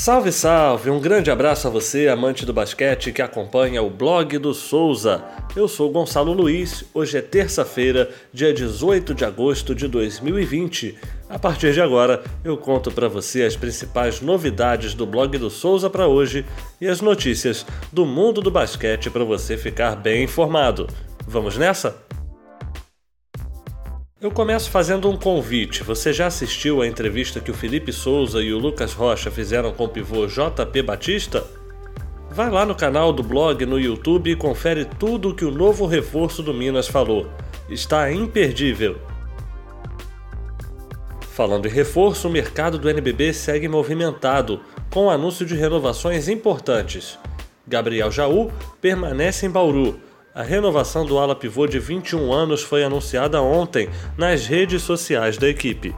Salve, salve! Um grande abraço a você, amante do basquete que acompanha o blog do Souza. Eu sou Gonçalo Luiz. Hoje é terça-feira, dia 18 de agosto de 2020. A partir de agora, eu conto para você as principais novidades do blog do Souza para hoje e as notícias do mundo do basquete para você ficar bem informado. Vamos nessa? Eu começo fazendo um convite. Você já assistiu a entrevista que o Felipe Souza e o Lucas Rocha fizeram com o pivô JP Batista? Vai lá no canal do blog no YouTube e confere tudo o que o novo reforço do Minas falou. Está imperdível. Falando em reforço, o mercado do NBB segue movimentado, com anúncio de renovações importantes. Gabriel Jaú permanece em Bauru. A renovação do ala pivô de 21 anos foi anunciada ontem nas redes sociais da equipe.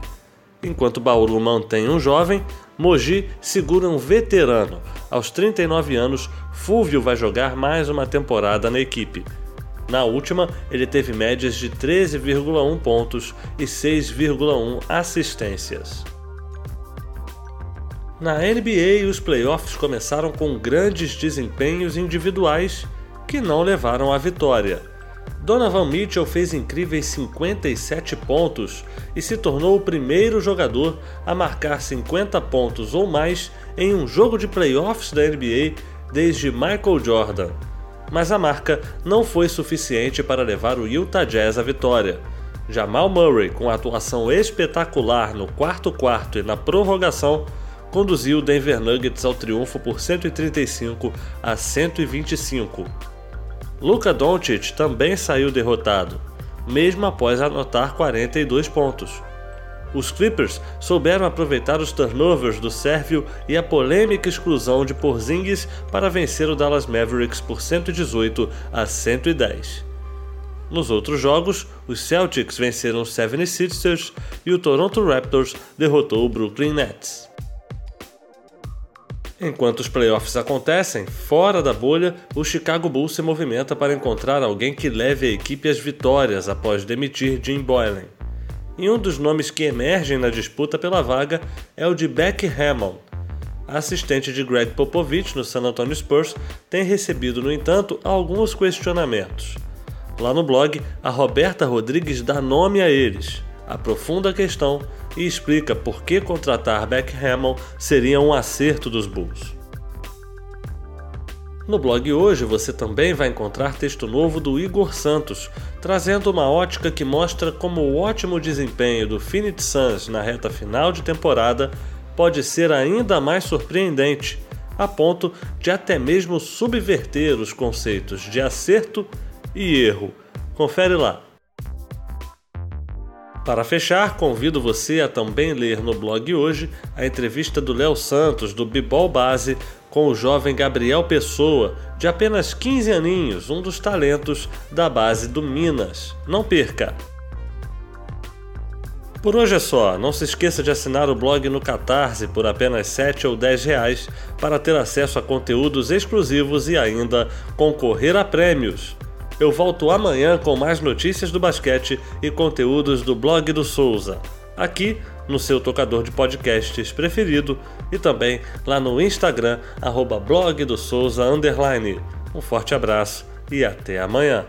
Enquanto Bauru mantém um jovem, Mogi segura um veterano. Aos 39 anos, Fúvio vai jogar mais uma temporada na equipe. Na última, ele teve médias de 13,1 pontos e 6,1 assistências. Na NBA, os playoffs começaram com grandes desempenhos individuais que não levaram à vitória. Donovan Mitchell fez incríveis 57 pontos e se tornou o primeiro jogador a marcar 50 pontos ou mais em um jogo de playoffs da NBA desde Michael Jordan. Mas a marca não foi suficiente para levar o Utah Jazz à vitória. Jamal Murray, com atuação espetacular no quarto quarto e na prorrogação, conduziu o Denver Nuggets ao triunfo por 135 a 125. Luka Doncic também saiu derrotado, mesmo após anotar 42 pontos. Os Clippers souberam aproveitar os turnovers do sérvio e a polêmica exclusão de Porzingis para vencer o Dallas Mavericks por 118 a 110. Nos outros jogos, os Celtics venceram os 76ers e o Toronto Raptors derrotou o Brooklyn Nets. Enquanto os playoffs acontecem, fora da bolha, o Chicago Bulls se movimenta para encontrar alguém que leve a equipe às vitórias após demitir Jim Boylan. E um dos nomes que emergem na disputa pela vaga é o de Beck. A assistente de Greg Popovich no San Antonio Spurs tem recebido, no entanto, alguns questionamentos. Lá no blog, a Roberta Rodrigues dá nome a eles, aprofunda a questão e explica por que contratar Beck Hammond seria um acerto dos Bulls. No blog hoje você também vai encontrar texto novo do Igor Santos, trazendo uma ótica que mostra como o ótimo desempenho do Phoenix Suns na reta final de temporada pode ser ainda mais surpreendente, a ponto de até mesmo subverter os conceitos de acerto e erro. Confere lá. Para fechar, convido você a também ler no blog hoje a entrevista do Léo Santos, do Bibol Base, com o jovem Gabriel Pessoa, de apenas 15 aninhos, um dos talentos da base do Minas. Não perca! Por hoje é só, não se esqueça de assinar o blog no Catarse por apenas 7 ou 10 reais para ter acesso a conteúdos exclusivos e ainda concorrer a prêmios. Eu volto amanhã com mais notícias do basquete e conteúdos do blog do Souza, aqui no seu tocador de podcasts preferido e também lá no Instagram, arroba blog do Souza. Um forte abraço e até amanhã.